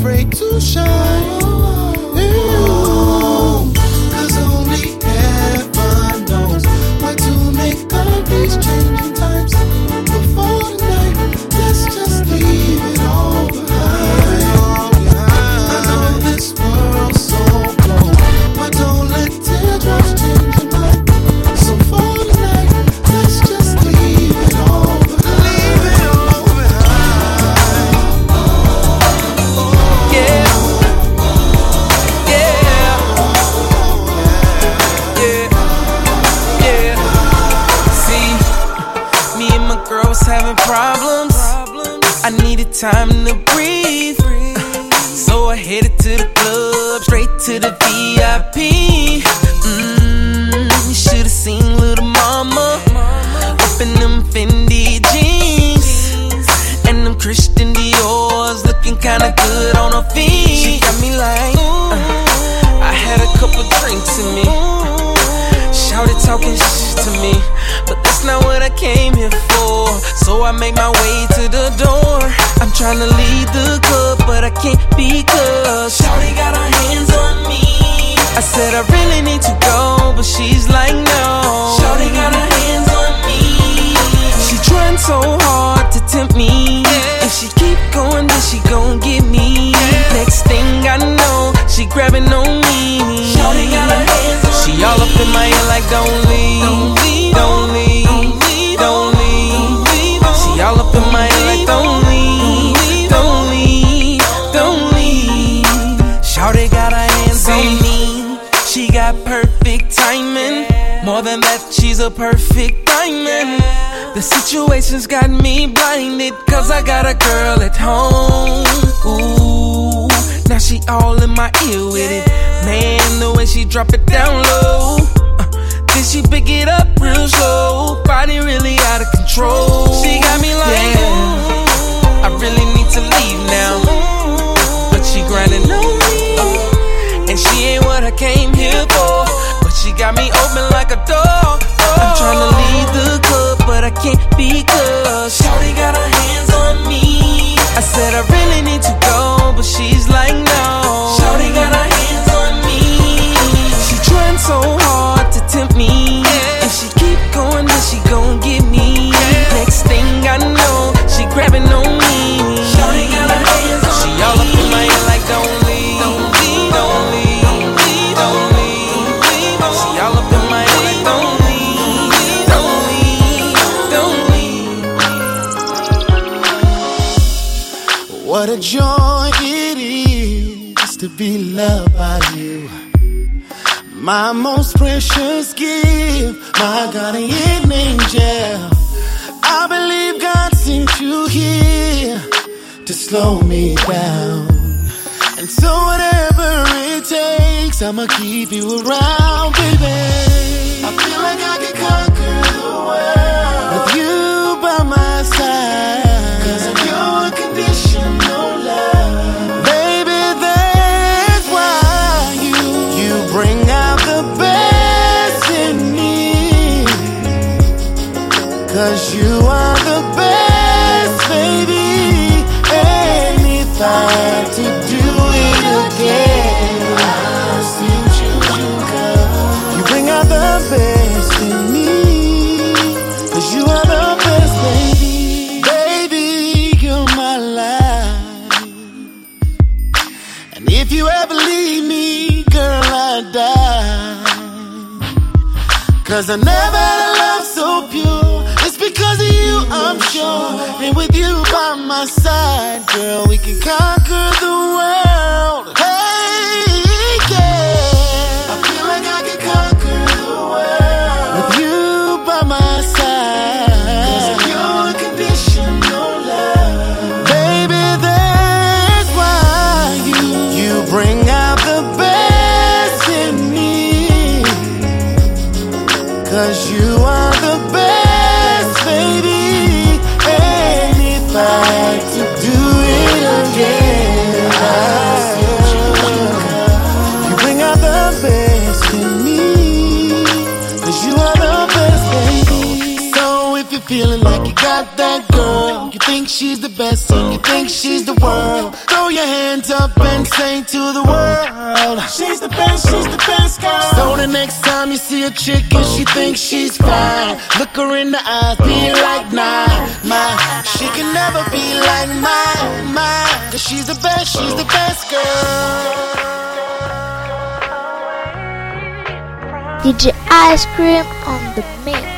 afraid to shine. make my way to the door. I'm trying to leave the club, but I can't because Shawty got her hands on me. I said I really need to go, but she's like no. Shawty got her hands on me. She trying so hard to tempt me. Yeah. If she keep going, then she gon' get me. Yeah. Next thing I know, she grabbing on me. Shawty got her hands on she me. all up in my ear like don't leave, don't leave. Don't leave. Don't leave. Put my like don't leave, don't leave, don't leave. Shawty got her hands on me. She got perfect timing. More than that, she's a perfect diamond. The situation's got me blinded, cause I got a girl at home. Ooh, now she all in my ear with it. Man, the way she drop it down low. Uh, she pick it up real slow. Body really out of control. She got me like, yeah. I really need to leave now. But she grinding on me. And she ain't what I came here for. But she got me open like a door. I'm tryna leave the club, but I can't because Shorty got her hands on me. I said I really need to go, but she's like no. Shorty got her hands on me. She trying so hard to me. If she keep going, then she gon' get me. Next thing I know, she grabbing on me. Shorty got her hands on she all up in my ear like don't leave, don't leave, don't leave, don't leave, don't leave. She all up in my like don't leave, don't leave, don't leave. What a joy it is to be loved by you. My most precious gift, my guardian angel. I believe God sent you here to slow me down. And so, whatever it takes, I'ma keep you around, baby. I feel like I can conquer the world Cause I never had a love so pure. It's because of you, I'm sure. And with you by my side, girl, we can conquer the world. She's the best and you think she's the world, throw your hands up and say to the world, She's the best, she's the best girl. So the next time you see a chick and she thinks she's fine, look her in the eyes, be like, nah, my, she can never be like mine, mine. Cause she's the best, she's the best girl. DJ Ice Cream on the mix.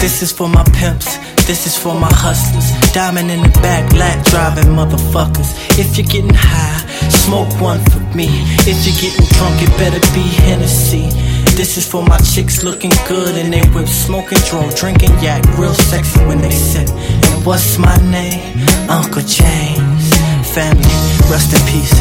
This is for my pimps, this is for my hustlers. Diamond in the back, lat driving motherfuckers. If you're getting high, smoke one for me. If you're getting drunk, it better be Hennessy. This is for my chicks looking good and they whip, smoking dro, drinking yak, real sexy when they sip. And what's my name? Uncle James. Family, rest in peace.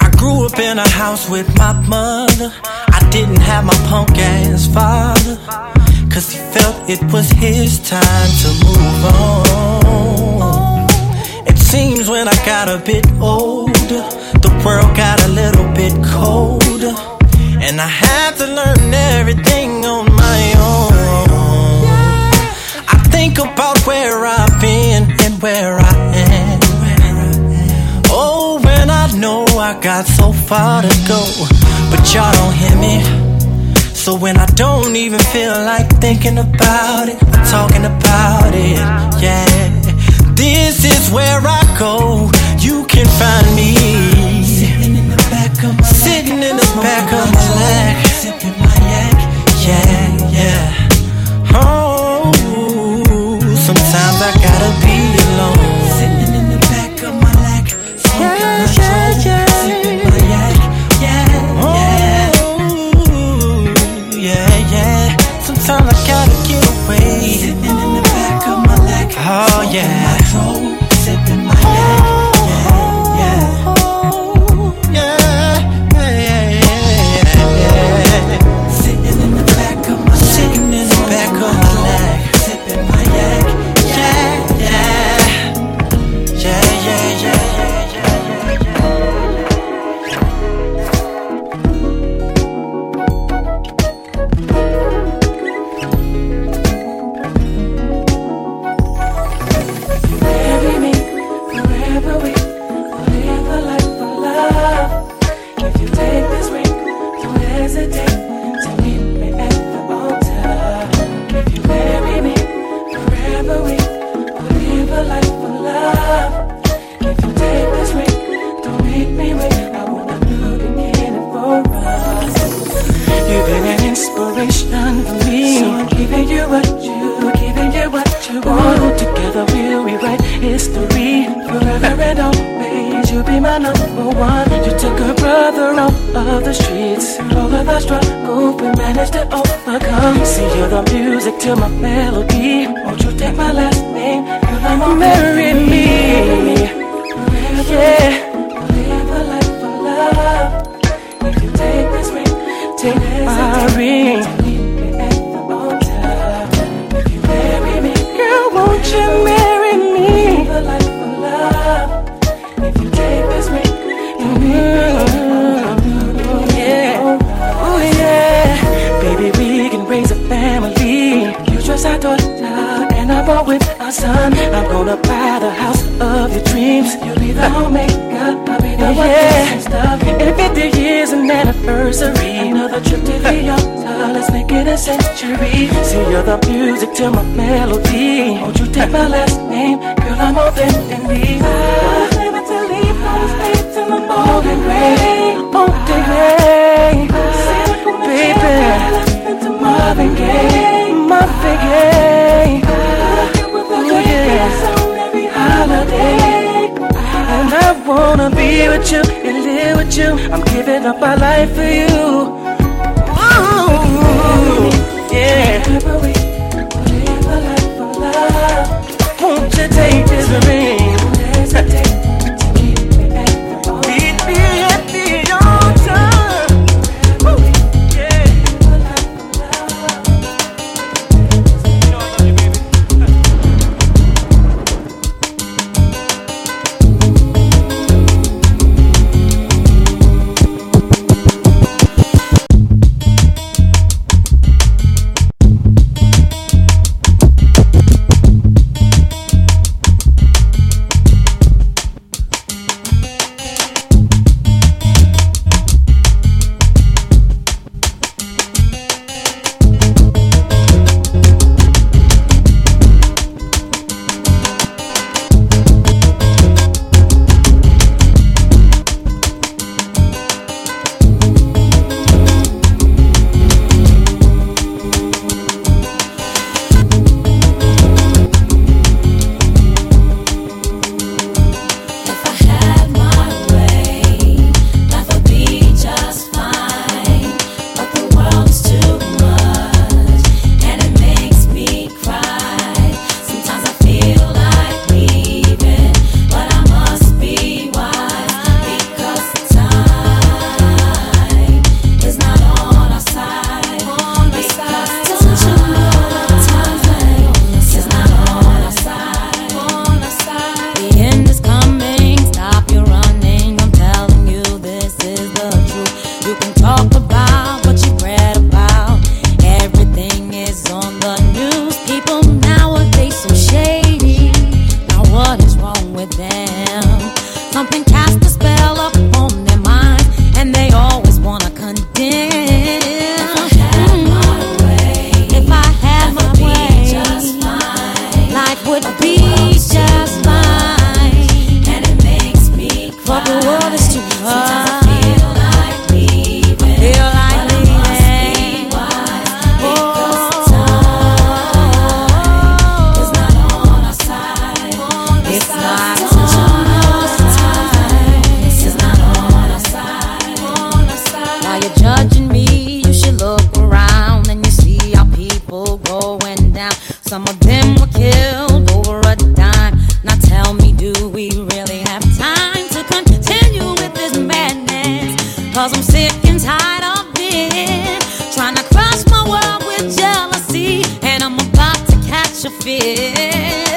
I grew up in a house with my mother. I didn't have my punk ass father. Cause he felt it was his time to move on. It seems when I got a bit older, the world got a little bit colder. And I had to learn everything on my own. I think about where I've been and where I am. Oh, when I know I got so far to go, but y'all don't hear me. So when I don't even feel like thinking about it, I'm talking about it, yeah. This is where I go. You can find me sitting in the back of my sitting in the back of my leg, sipping my yak, yeah, yeah. take my last name, girl, I'm more than and leave. I'm living to leave, I was made till I'm old and gray. Old and gray. Baby, to Marvin Gaye. Marvin Gaye. Oh, yeah. Holiday. And I wanna be with you and live with you. I'm giving up my life for you. Ooh. we really have time to continue with this madness? Cause I'm sick and tired of being trying to cross my world with jealousy, and I'm about to catch a fit.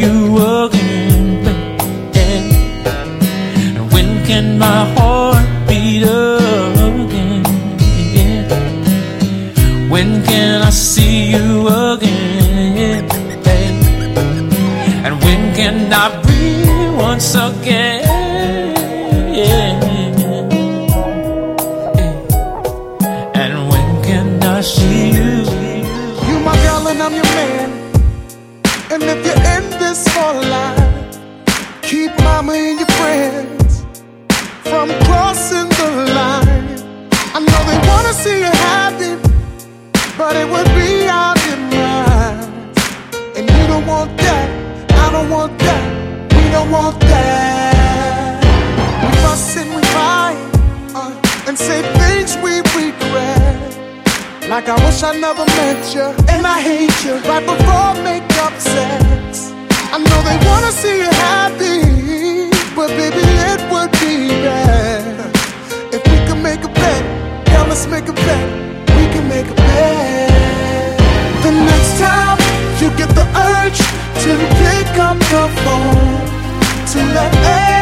You again? And when can my heart beat again? When can I see you again, babe? And when can I breathe once again? Like I wish I never met you, and I hate you right before makeup sex. I know they wanna see you happy, but baby, it would be better if we could make a bet. Yeah, let's make a bet. We can make a bet. The next time you get the urge to pick up the phone to let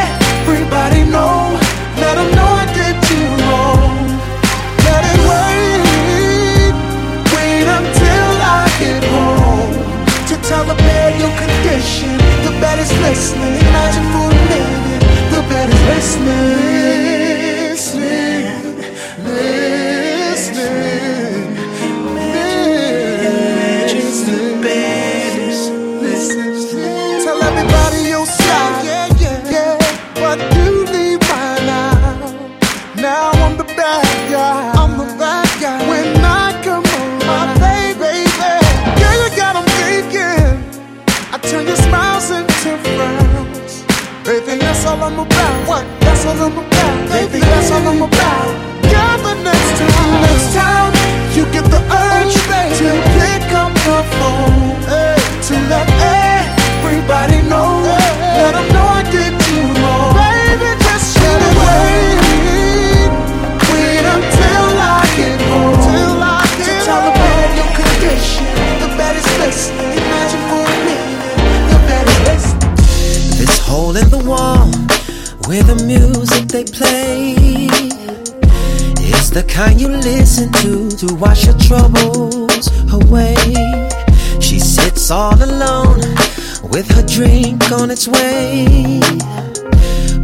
everybody know, let know I did you wrong. Tell the your condition. The bed is listening. Imagine for a minute, the bed is listening, listening, That's I'm about. Baby, that's all I'm about. Next next time you get the urge to pick up the phone music they play is the kind you listen to to wash your troubles away. She sits all alone with her drink on its way.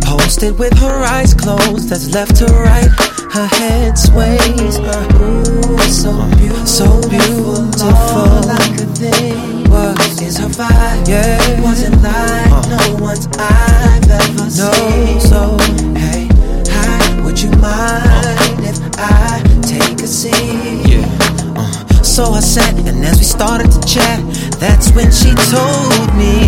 Posted with her eyes closed, that's left to right, her head sways. Ooh, so beautiful, so beautiful. Like a thing. What is her vibe? Yeah, wasn't like no one's I've ever no, seen. So I sat, and as we started to chat, that's when she told me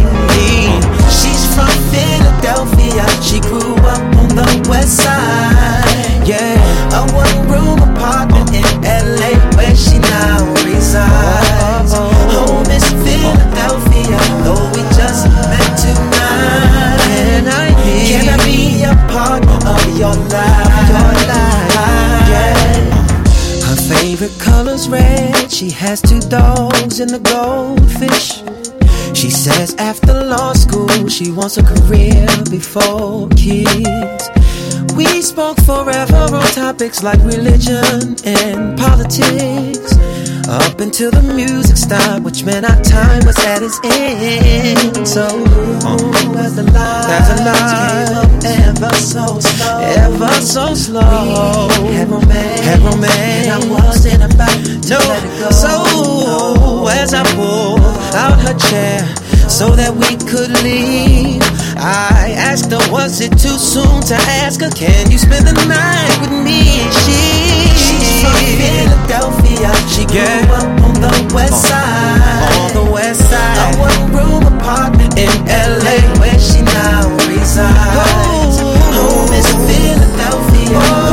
she's from Philadelphia. She grew up on the west side. Yeah, a one room apartment in LA where she now resides. Home is Philadelphia, though we just met tonight. Can I be a part of your life? Your life? favorite color's red. She has two dogs and a goldfish. She says after law school she wants a career before kids. We spoke forever on topics like religion and politics. Up until the music stopped, which meant our time was at its end. So long as the lights came up, ever so slow, ever so slow. We had romance, had romance, and I wasn't about to no. let it go. So as I pulled out her chair so that we could leave. I asked her, was it too soon to ask her, can you spend the night with me? She She's from Philadelphia. She grew up on the west oh. side. On the west side. A one room apartment in LA where she now resides. Home is Philadelphia.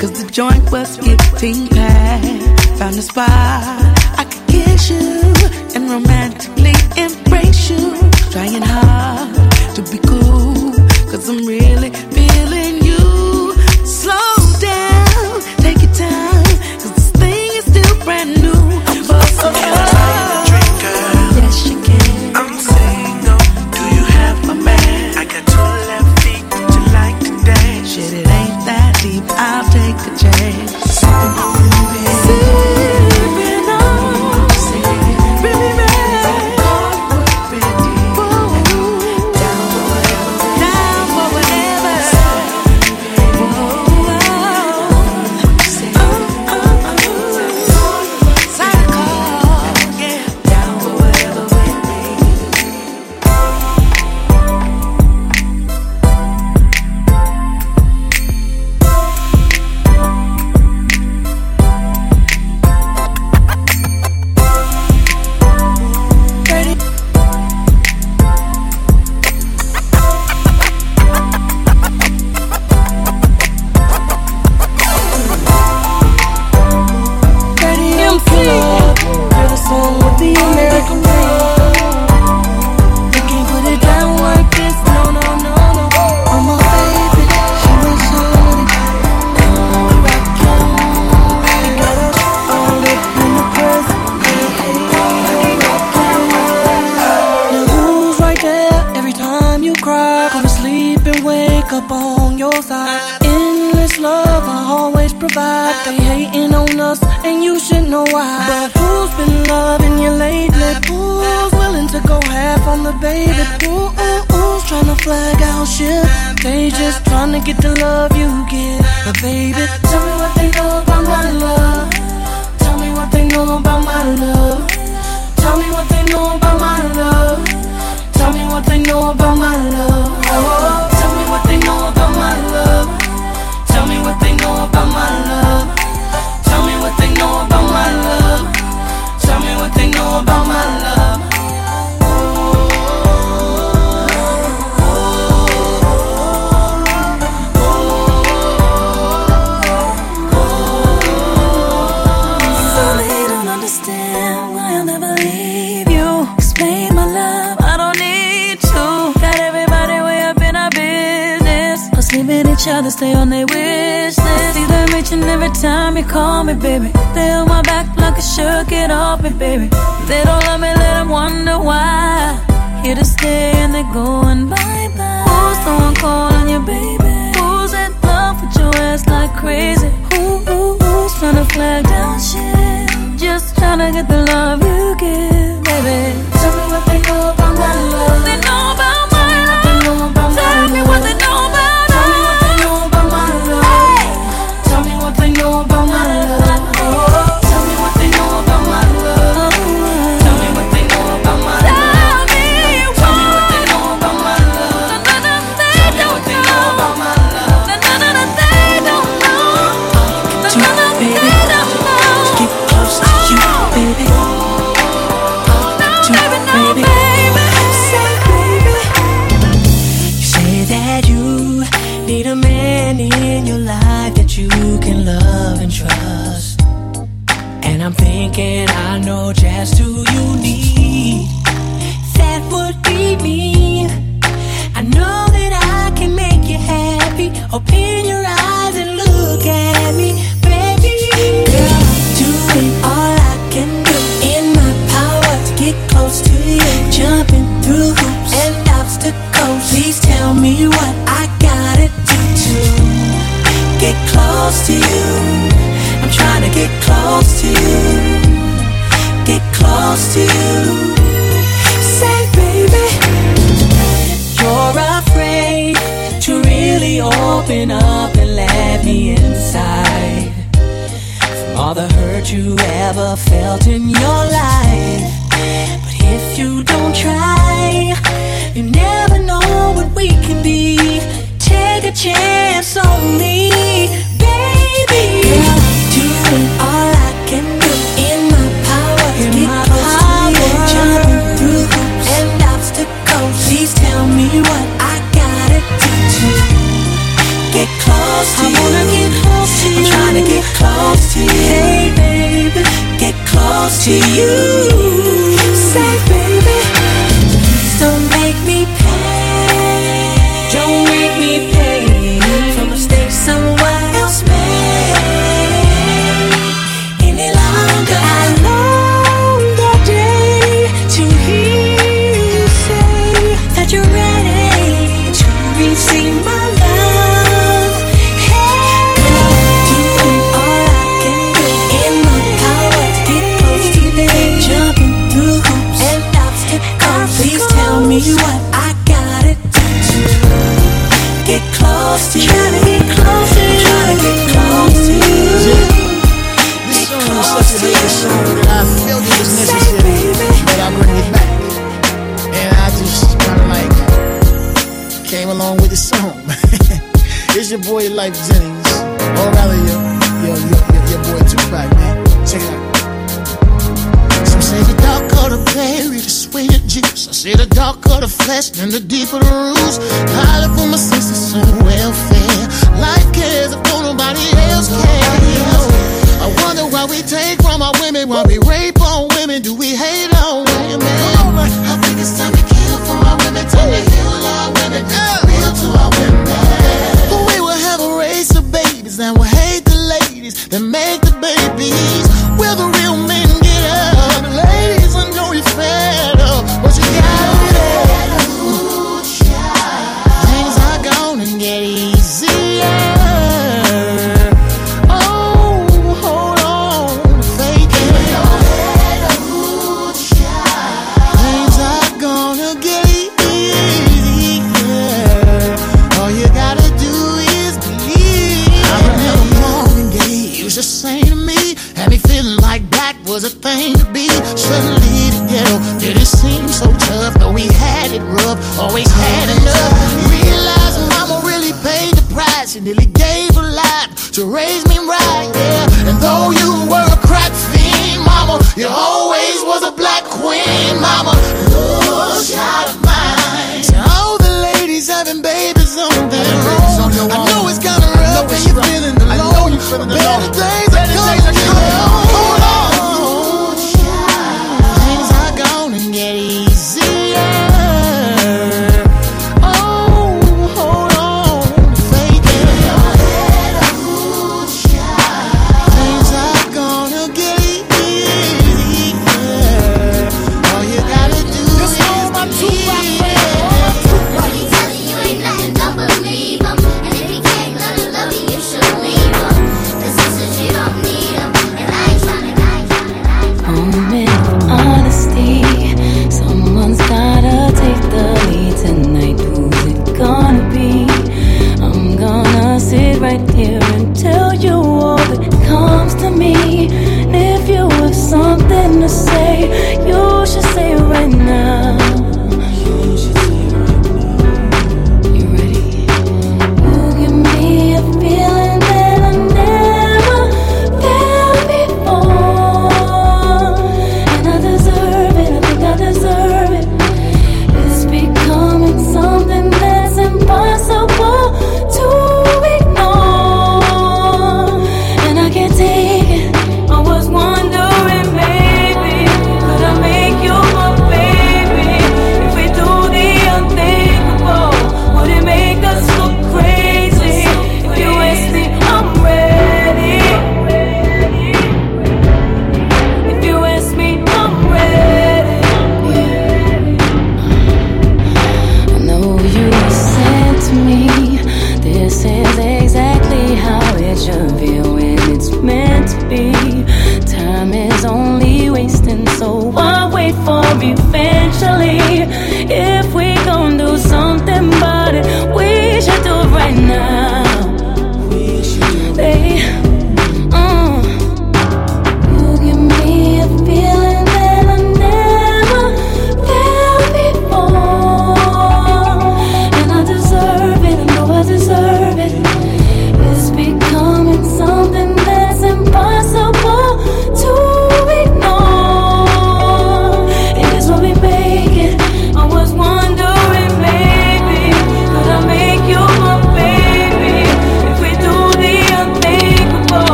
Cause the joint was getting packed. Found a spot I could kiss you and romantically embrace you. Trying hard to be cool, cause I'm really feeling you. நரகத்தில் நான் the sweeter juice. I see the darker the flesh and the deeper the roots. Pilot for my senses and welfare. Life cares if nobody else cares. I wonder why we take from our women while we rape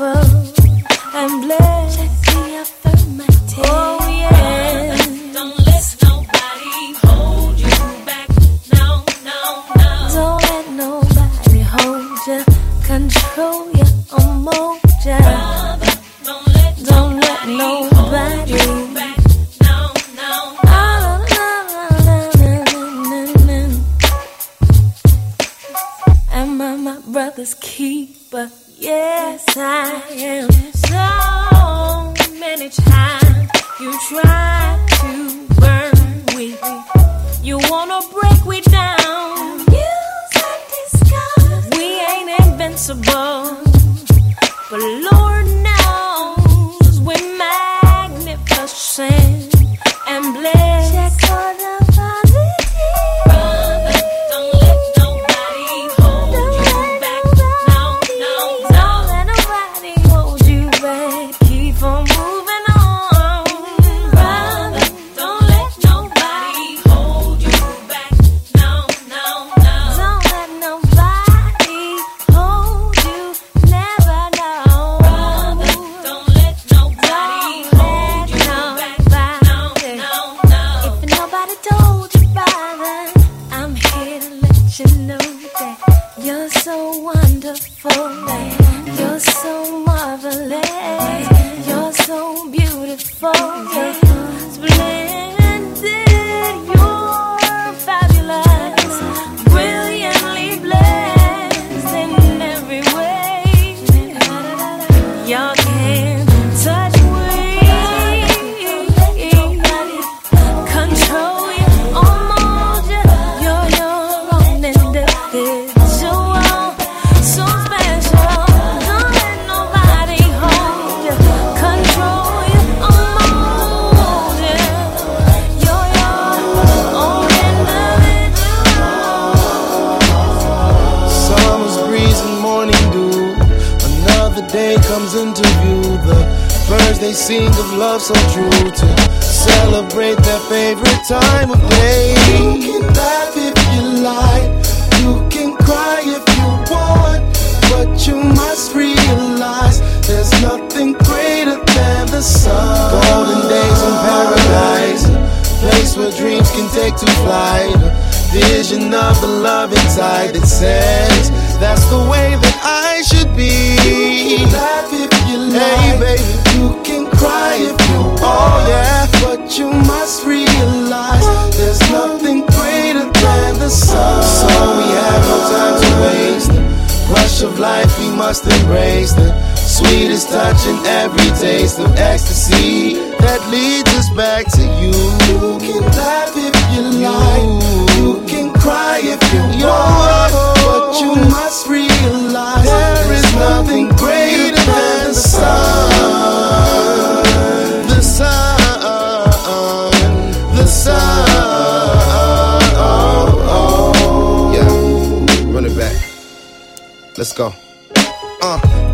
beautiful and blessed. Taste of ecstasy that leads us back to you. You can laugh if you like. You can cry if you want, but you must realize there is nothing greater than the sun. The sun, the sun. Oh, yeah, run it back. Let's go.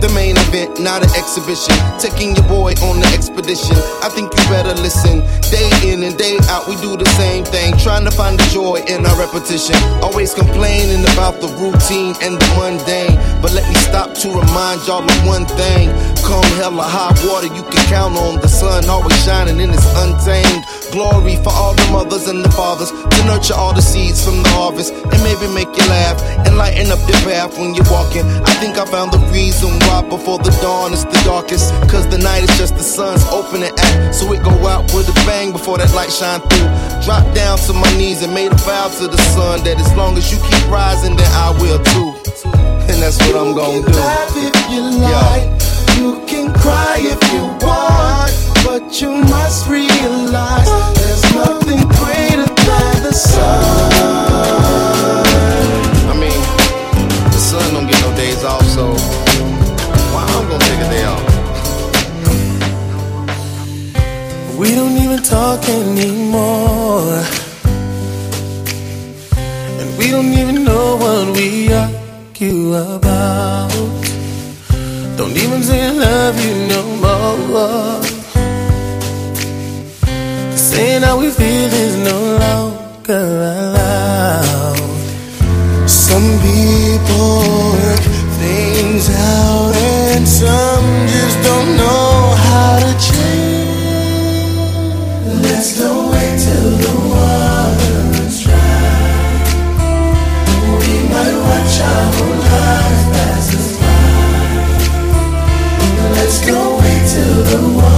The main event, not an exhibition. Taking your boy on the expedition. I think you better listen. Day in and day out, we do the same thing. Trying to find the joy in our repetition. Always complaining about the routine and the mundane. But let me stop to remind y'all of one thing. Come hella high water, you can count on the sun always shining in its untamed glory for all the mothers and the fathers to nurture all the seeds from the harvest and maybe make you laugh and lighten up your path when you're walking. I think I found the reason why before the dawn is the darkest. Cause the night is just the sun's opening act. So it go out with a bang before that light shine through. Drop down to my knees and made a vow to the sun that as long as you keep rising, then I will too. And that's what I'm gonna do. laugh if you like. You can cry if you want, but you must realize there's nothing greater than the sun. I mean, the sun don't get no days off, so why I'm gonna take a day off? We don't even talk anymore. And we don't even know what we argue about. Don't even say I love you no more. Saying how we feel is no longer allowed. Some people work things out, and some just don't know how to change. Let's don't wait till the water runs dry. We might watch our whole lives pass us by. Let's don't wait till the water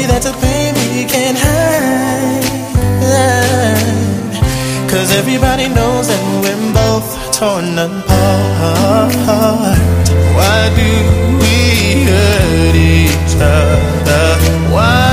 Baby, that's a pain we can't hide. Cause everybody knows that we're both torn apart. Why do we hurt each other? Why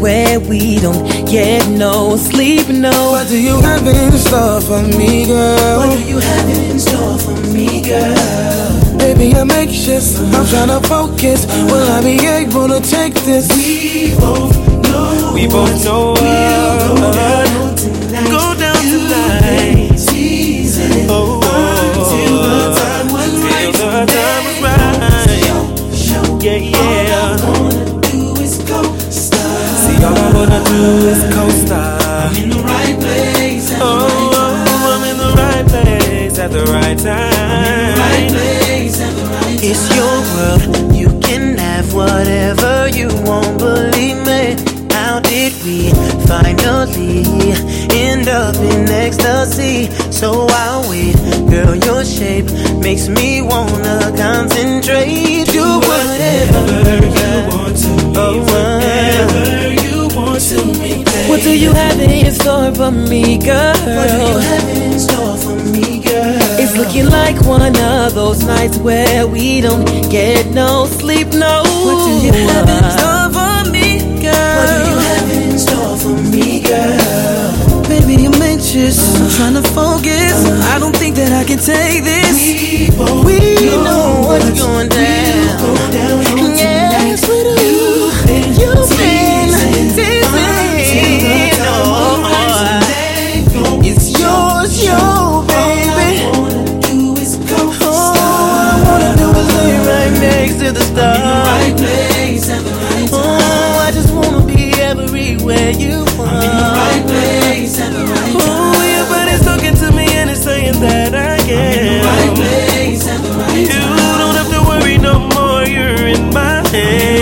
where we don't get no sleep, no. What do you have in store for me, girl? What do you have in store for me, girl? Baby, I'm anxious. I'm trying to focus. Will I be able to take this? We both know. We both know we'll go down tonight. Go down tonight. Teasing Oh, until the time was till right. the time was right. Yeah, yeah. Wanna do is co-star. I'm in the right place at Oh, the right time. I'm in the right place at the oh, right oh, time. Right place at the right time. It's your world. You can have whatever you want. Believe me. How did we finally end up in ecstasy? So I'll wait. Girl, your shape makes me wanna concentrate. Do whatever you want to me. Oh, whatever you want to me. What do you have in store for me, girl? What do you have in store for me, girl? It's looking like one of those nights where we don't get no sleep, no. What do you have in store for me, girl? What do you have in store for me, girl? Baby, I'm anxious. I'm trying to focus. I don't think that I can take this. We both We know know what's going down. Go down next to the stars. right place at the right time. Oh, I just wanna be everywhere you I'm in the right place at the right oh, time. Oh, your body's talking to me and it's saying that I am. In the right place at the right time. You don't have to worry no more. You're in my Right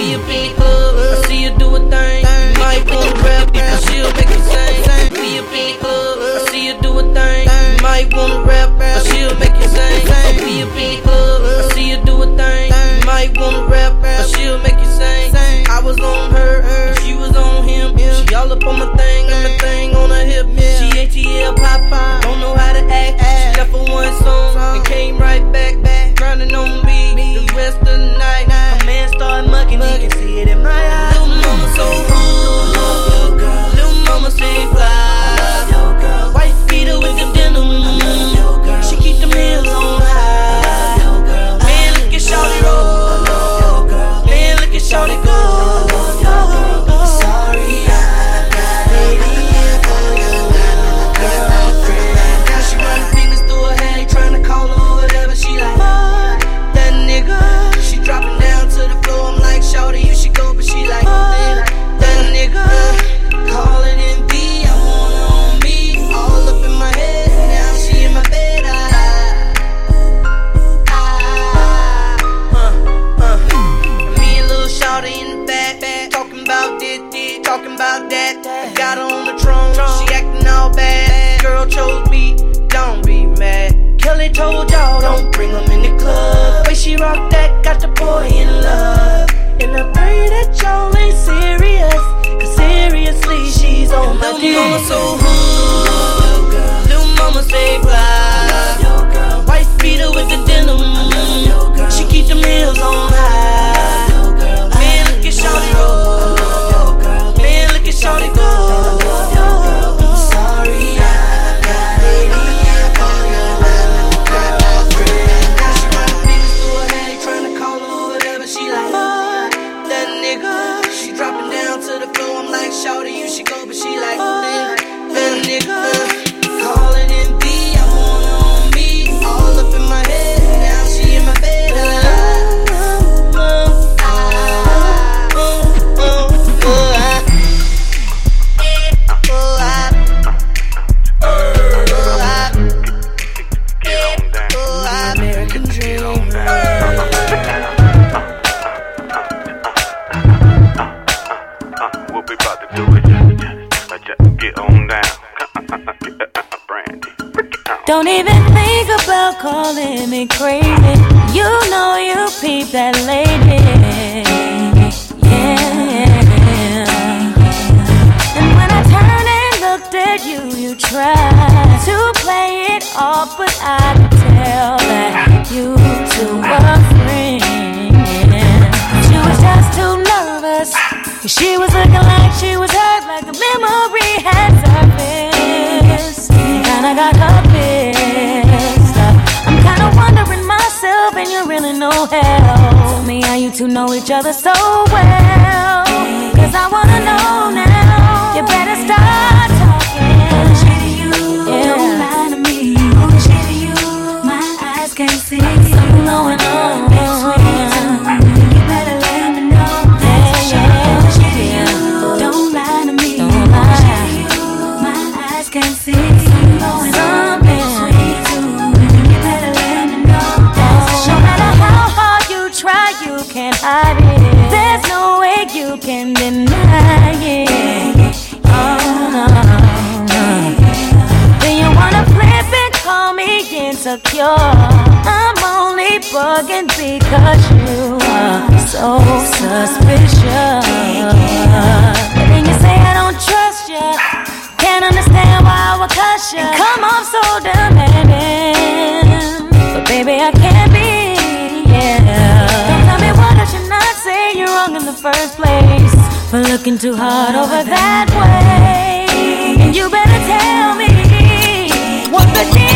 we a big. I see you do a thing. You might wanna rap, but she'll make you sing. A big club. I see you do a thing. You might wanna rap, but she'll make you sing. A big club. I see you do a thing. You might wanna rap, but she'll make you sing. I was on her, she was on him. She all up on my thing, and my thing on her hip. She ATL Popeye, don't know how to act. She left for one song and came right back, back, grinding on me. The rest of the night, started mugging, he can see it in my eyes. Little mama so rude, little mama say fly. White beater with the denim, she keep them heels on high. Man, look at Shawty roll, man, look at Shawty go. Kelly don't bring them in the club. Way she rock that, got the boy in love. And I pray that y'all ain't serious. Cause seriously, she's on my dick. Little mama so hood, little mama stay fly. White beater with the denim. She keep them heels on high. Man, look at Shawty roll. Crazy. You know you peep that lady. Yeah. And when I turned and looked at you, you tried to play it off, but I could tell that you two were friends. She was just too nervous. She was looking like she was hurt, like the memory you know hell. Tell me how you two know each other so well. Cause I wanna know now. I'm only bugging because you are so suspicious. Then you say I don't trust you. Can't understand why I would cuss you. Come off so demanding, but baby I can't be. Yeah. Don't tell me why don't you not say you're wrong in the first place for looking too hard over that way. And you better tell me what the deal.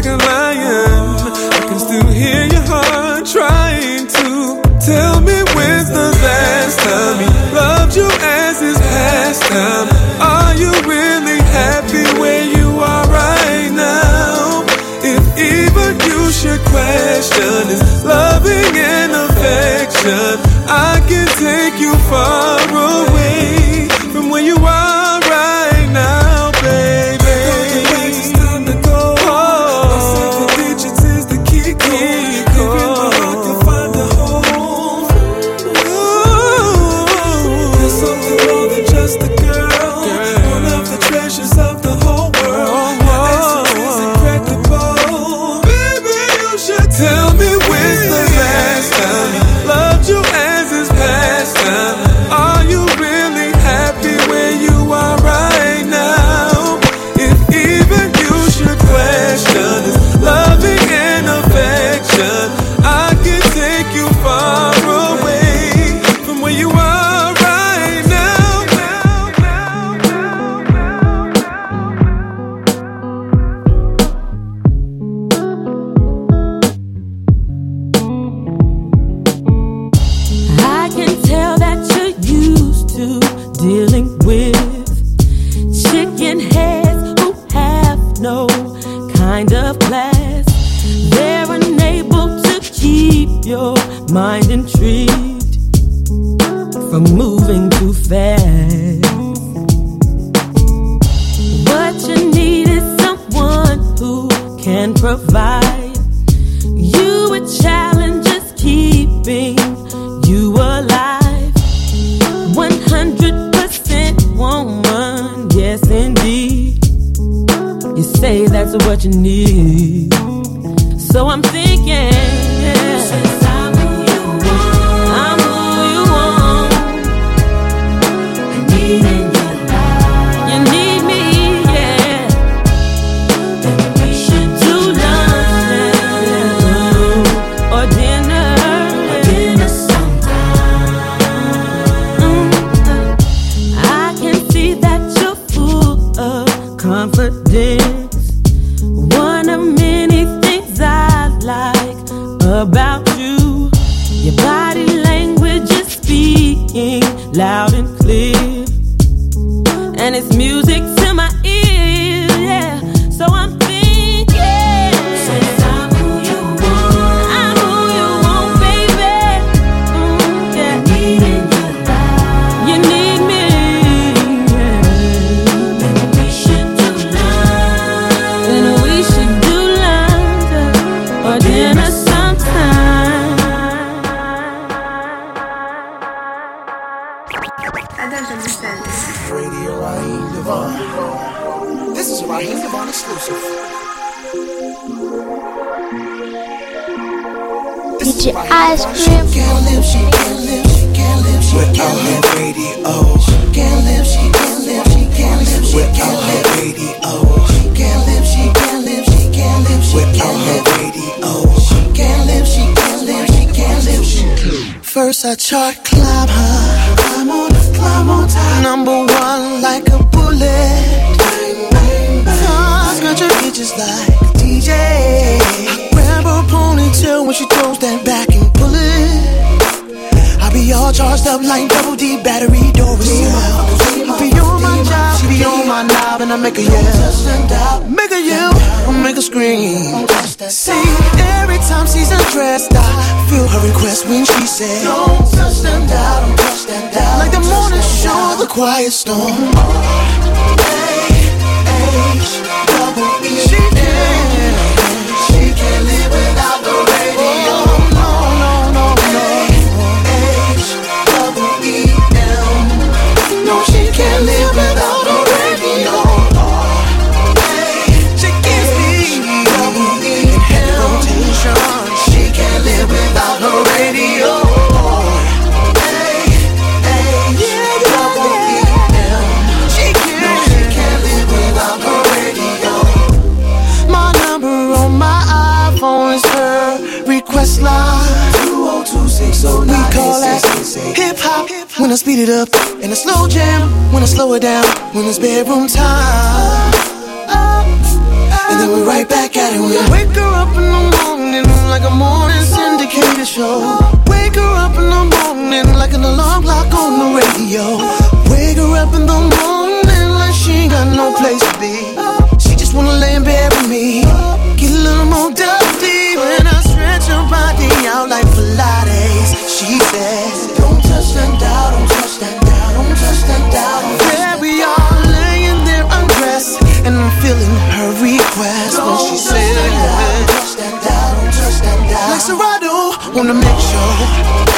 like a lion. I can still hear I don't understand this. Radio exclusive. Ice cream. She can't live, she can't live, she can't live, radio. She can't live, she can't live, radio. First I chart climb her, climb on, climb on top. Number one like a bullet. Bang, bang, bang. Cause got your like a DJ. I grab her ponytail when she throws that back and pull it. I be all charged up like double D battery. Be job, be on my knob, and I make a yell. Make a yell, make a scream. See, every time she's undressed, I feel her request when she said, Don't touch that dial, don't touch that dial. Like the morning show, the quiet storm. She when I speed it up, and a slow jam when I slow it down. When it's bedroom time, and then we're right back at it. We wake her up in the morning like a morning syndicated show. Wake her up in the morning like an alarm clock on the radio. Wake her up in the morning like she ain't got no place to be. She just wanna lay in bed with me. Get a little more dusty when I stretch her body out like Pilates. She says, touch don't touch don't touch. There we are laying there undressed, and I'm feeling her request when she said, Don't touch don't touch. Like Serato on the mix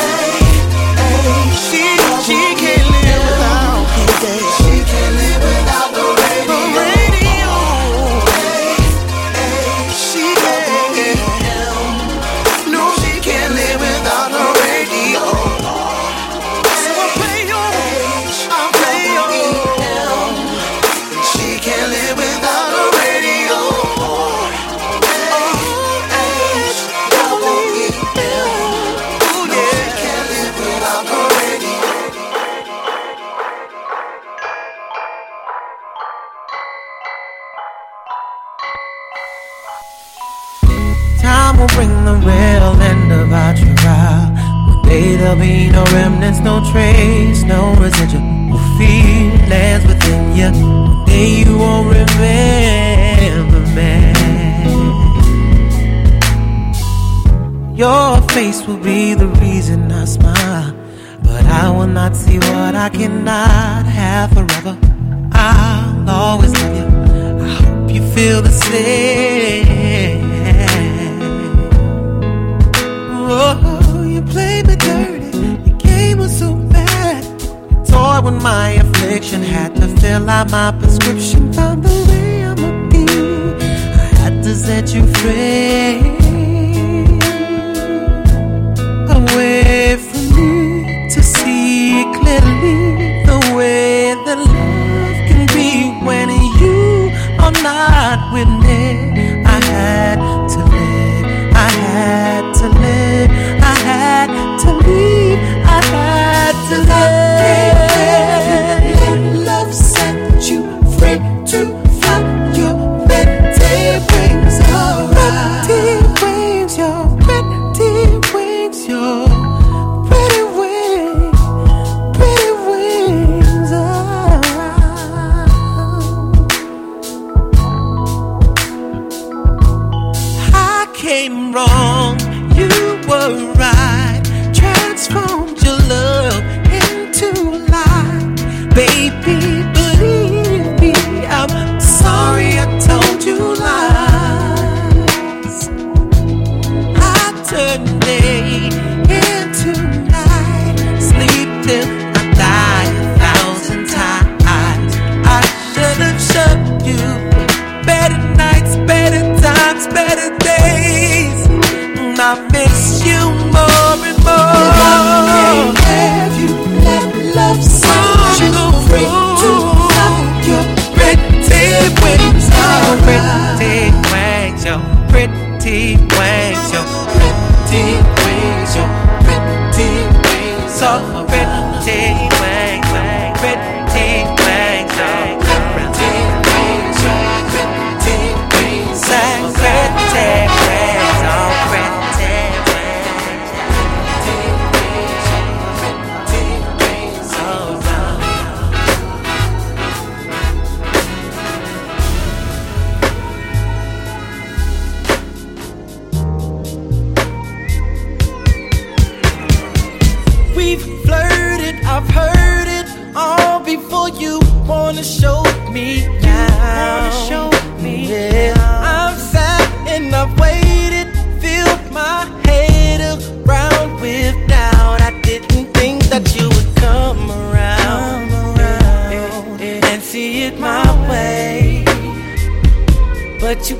there'll be no remnants, no trace, no residual feelings within you. One day you won't remember me. Your face will be the reason I smile, but I will not see what I cannot have forever. I'll always love you. I hope you feel the same. With my affliction. Had to fill out my prescription. Found the way I'm a be. I had to set you free. Away from me to see clearly the way that love can be when you are not with me. I had to live. I had to live. I had to leave. I had to live. wanna show me now. Show me yeah. I'm sad and I've waited, filled my head around with doubt. I didn't think that you would come around, come around and see it my way, but you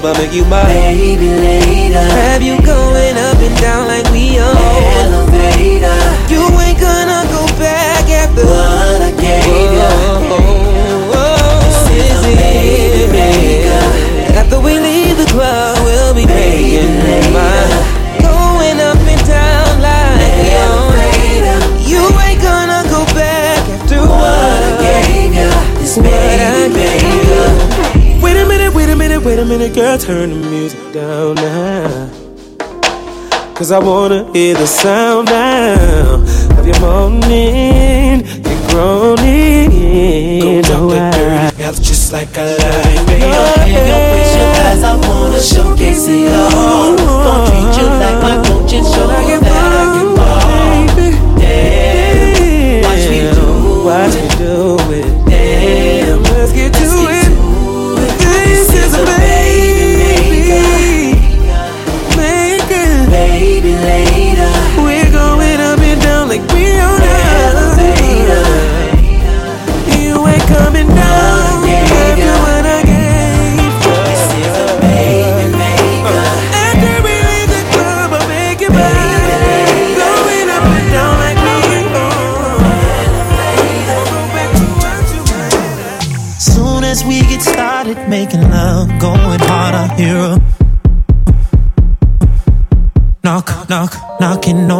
club, I make you my baby later. Have you going up and down like we own? Elevator. You ain't gonna go back after what I gave you. Oh, oh, it? After we leave the club, we'll be making my. But I gave you minute, wait a minute, girl, turn the music down now. Cause I wanna hear the sound now of your moaning, your groaning. Don't down that dirty mouth just like I like, baby. Hang up with your eyes, I wanna showcase it all. Gonna treat you like my coach show like that I can ball. Watch me do. Watch me making love, going hard. I hear knock, knock, knocking on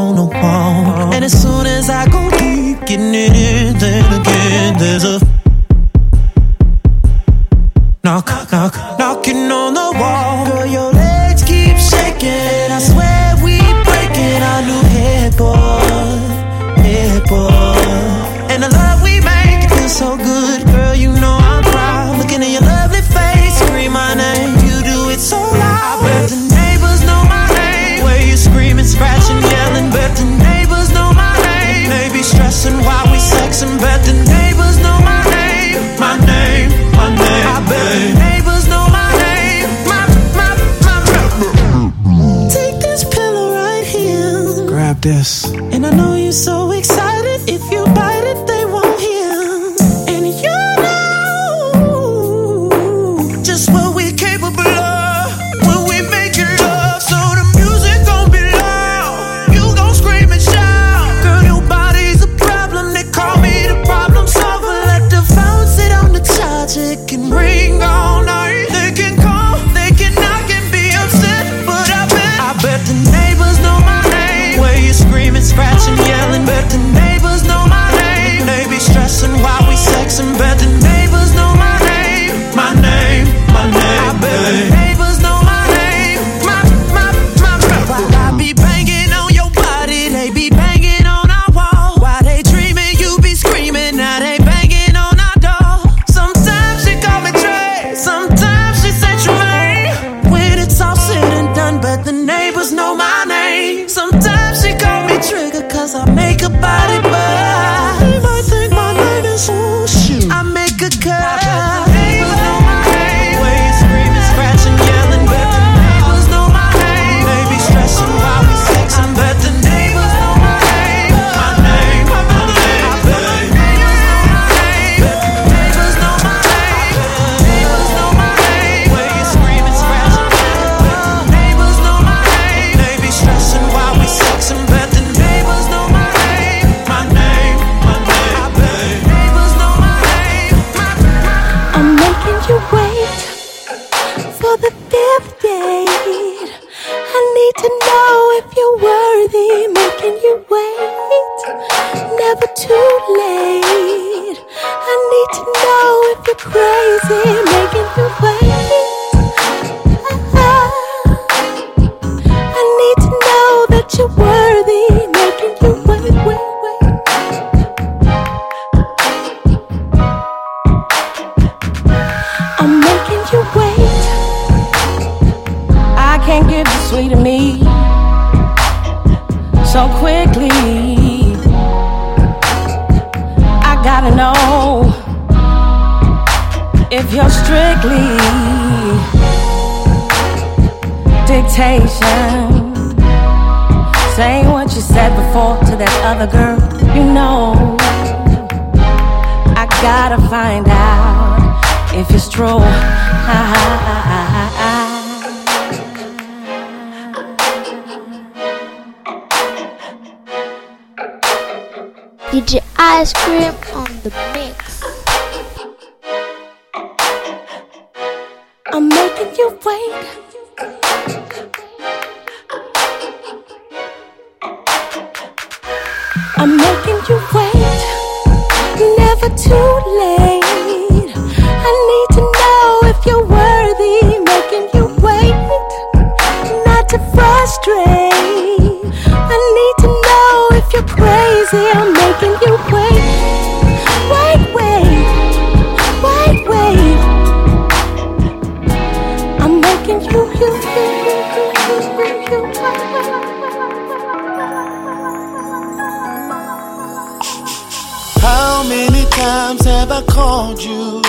many times have I called you?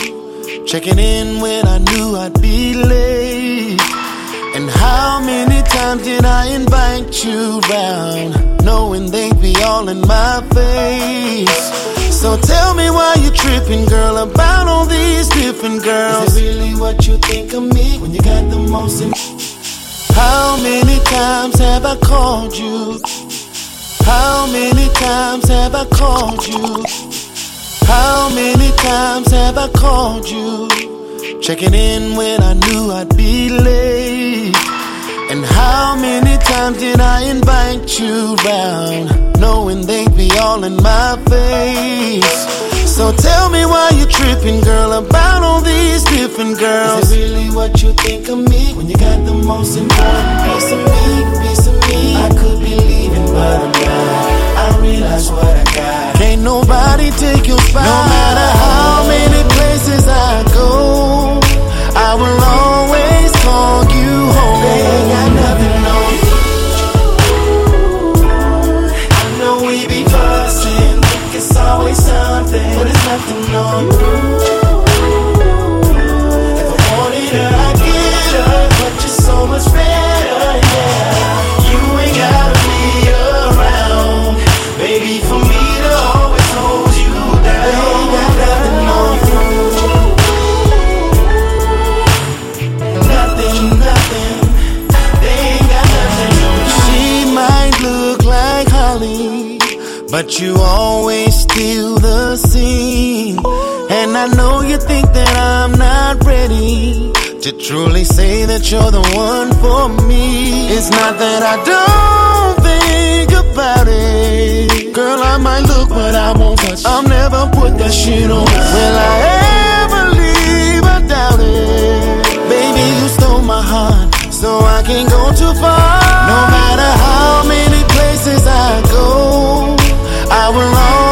Checking in when I knew I'd be late. And how many times did I invite you round? Knowing they'd be all in my face. So tell me why you tripping, girl, about all these different girls. Is it really what you think of me when you got the most in- How many times have I called you? How many times have I called you? How many times have I called you? Checking in when I knew I'd be late. And how many times did I invite you round, knowing they'd be all in my face? So tell me why you're tripping, girl, about all these different girls. Is it really what you think of me when you got the most important piece of me, piece of me? I could be leaving, but I'm not. I realize what I got. Can't nobody take your spot. No matter how many places I go, I will always call you home. But you always steal the scene. And I know you think that I'm not ready to truly say that you're the one for me. It's not that I don't think about it. Girl, I might look, but I won't touch. I'll never put that shit on. Will I ever leave? I doubt it. Baby, you stole my heart, so I can't go too far. No matter how many places I will always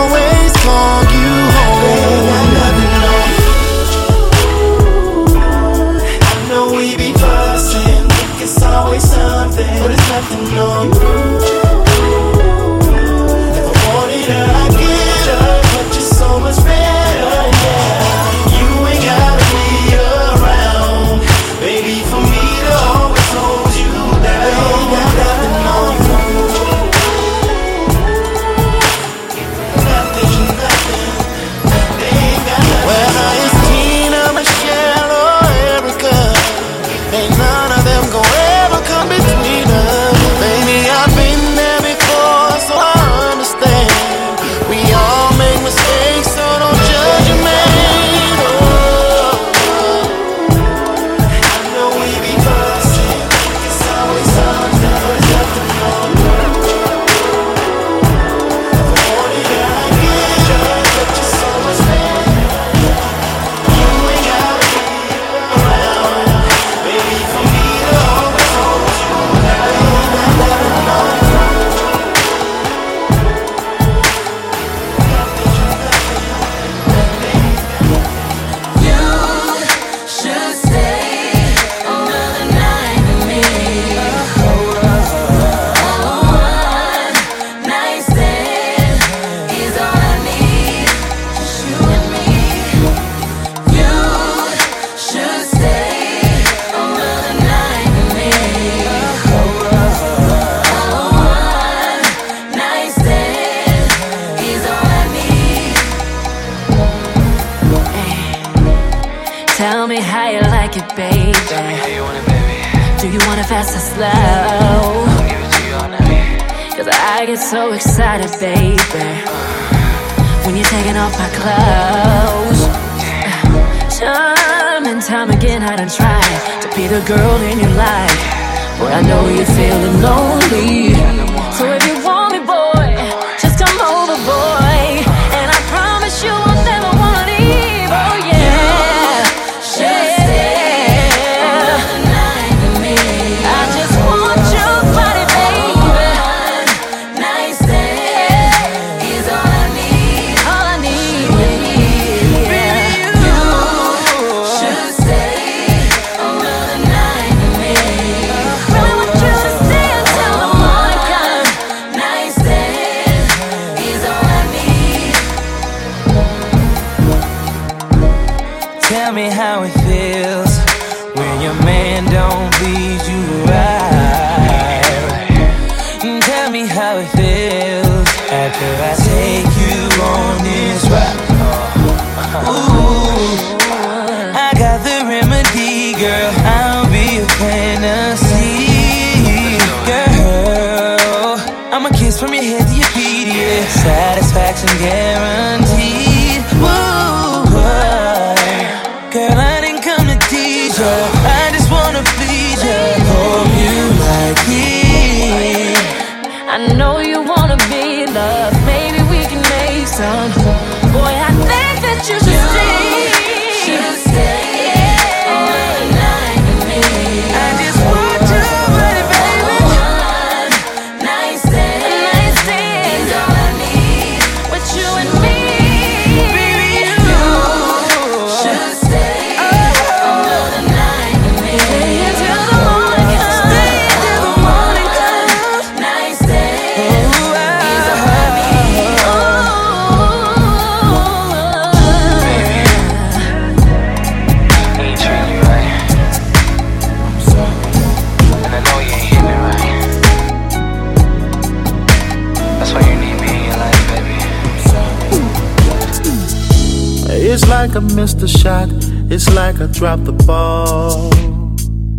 I missed a shot. It's like I dropped the ball.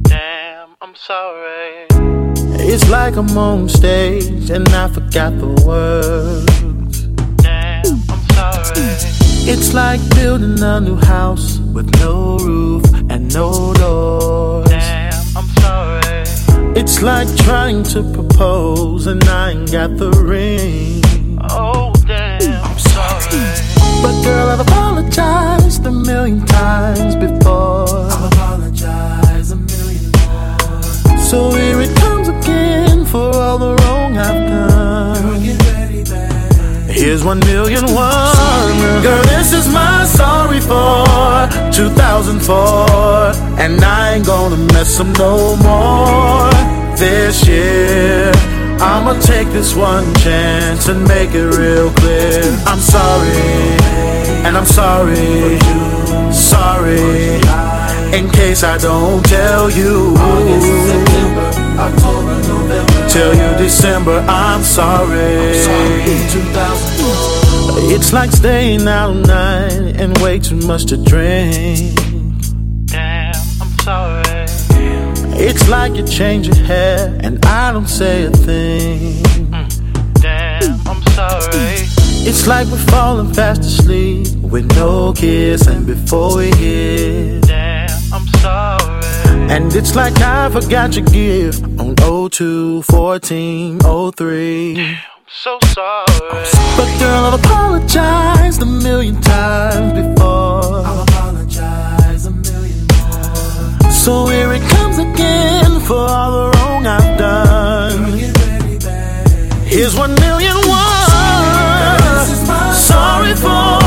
Damn, I'm sorry. It's like I'm on stage and I forgot the words. Damn, I'm sorry. It's like building a new house with no roof and no doors. Damn, I'm sorry. It's like trying to propose and I ain't got the ring. Oh, damn, I'm sorry. But girl, I've a million times before. I've apologized a million more. So here it comes again for all the wrong I've done. Girl, get ready. Here's one million one. Girl, this is my sorry for 2004. And I ain't gonna mess up no more this year. I'ma take this one chance and make it real clear. I'm sorry, and I'm sorry, sorry. In case I don't tell you, tell you December, I'm sorry. It's like staying out all night and way too much to drink. Damn, I'm sorry. It's like you change your hair and I don't say a thing. Mm, damn, I'm sorry. It's like we're falling fast asleep with no kiss and before we hit. Damn, I'm sorry. And it's like I forgot your gift on 02 14 03. So sorry. But girl, I've apologized a million times before. I've apologized a million more. So here it comes again for all the wrong I've done. Here's one million one. Sorry for